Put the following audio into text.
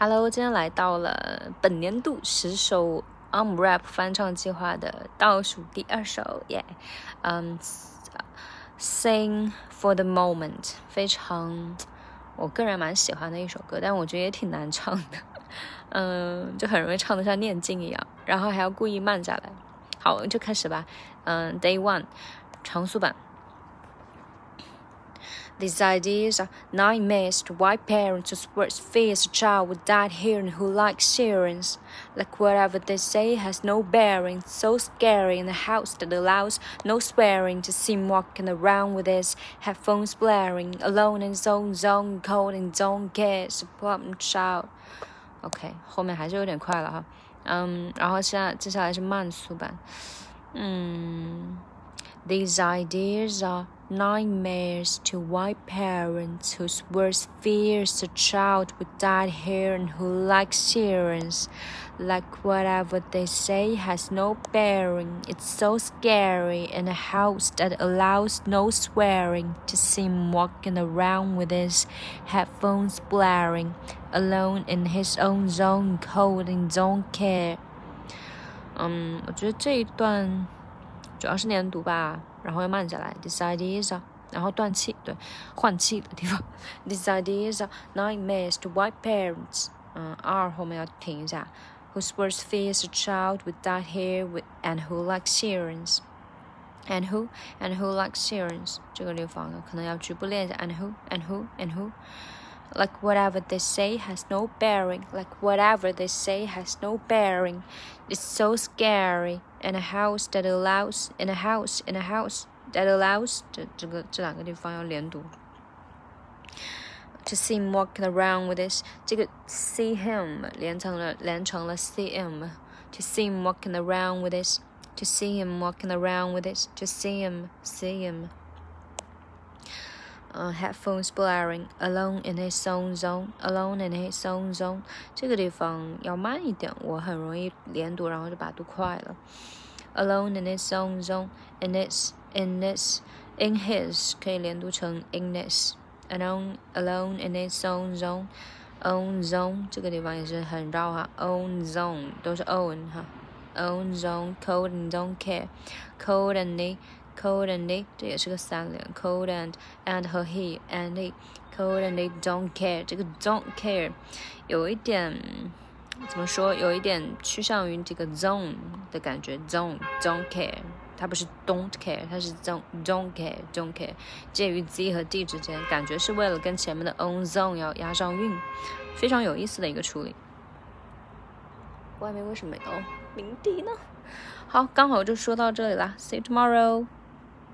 Hello，今天来到了本年度十首 Um Rap 翻唱计划的倒数第二首，耶，嗯，Sing for the Moment，非常我个人蛮喜欢的一首歌，但我觉得也挺难唱的，嗯，就很容易唱得像念经一样，然后还要故意慢下来。好，就开始吧，嗯，Day One，长速版。These ideas are nightmares to white parents whose words fears a child without hearing who likes sirens. Like whatever they say has no bearing, so scary in a house that allows no swearing to see him walking around with his headphones blaring, alone in his own zone, cold and don't care, support child. OK，后面还是有点快了哈，嗯，然后现在接下来是慢速版，嗯。 these ideas are nightmares to white parents whose worst fears a child without hair and who like sirens. Like whatever they say has no bearing. It's so scary in a house that allows no swearing to see him walking around with his headphones blaring, alone in his own zone, cold and don't care. 嗯，我觉得这一段。 主要是连读吧，然后要慢下来。This idea is，然后断气，对，换气的地方。This idea is nightmares to white parents。嗯，R 后面要停一下。Whose worst fear is a child with dyed hair with and who likes sirens。And who and who likes sirens？这个地方可能要局部练一下。And who and who and who。 like whatever they say has no bearing, like whatever they say has no bearing. It's so scary in a house that allows, in a house, in a house that allows 这这个这两个地方要连读。To see him walking around with this，这个 see him 连成了连成了 see him。To see him walking around with this. To see him walking around with this. To see him, see him uh, headphones blaring, alone in his own zone, alone in his own zone。这个地方要慢一点，我很容易连读，然后就把它读快了。Alone in his own zone, in its, in its, in his 可以连读成 in this。Alone, alone in his own zone, own zone 这个地方也是很绕哈，own zone 都是 own 哈，own zone, cold and don't care, cold and they。 cold and they 这也是个三连，cold and and 和 he and he cold and they don't care 这个 don't care 有一点怎么说？有一点趋向于这个 zone 的感觉，zone don't care，它不是 don't care，它是 zone don't care don't care，介于 z 和 d 之间，感觉是为了跟前面的 own zone 要押上韵，非常有意思的一个处理。外面为什么没有鸣笛呢？好，刚好就说到这里啦，see you tomorrow。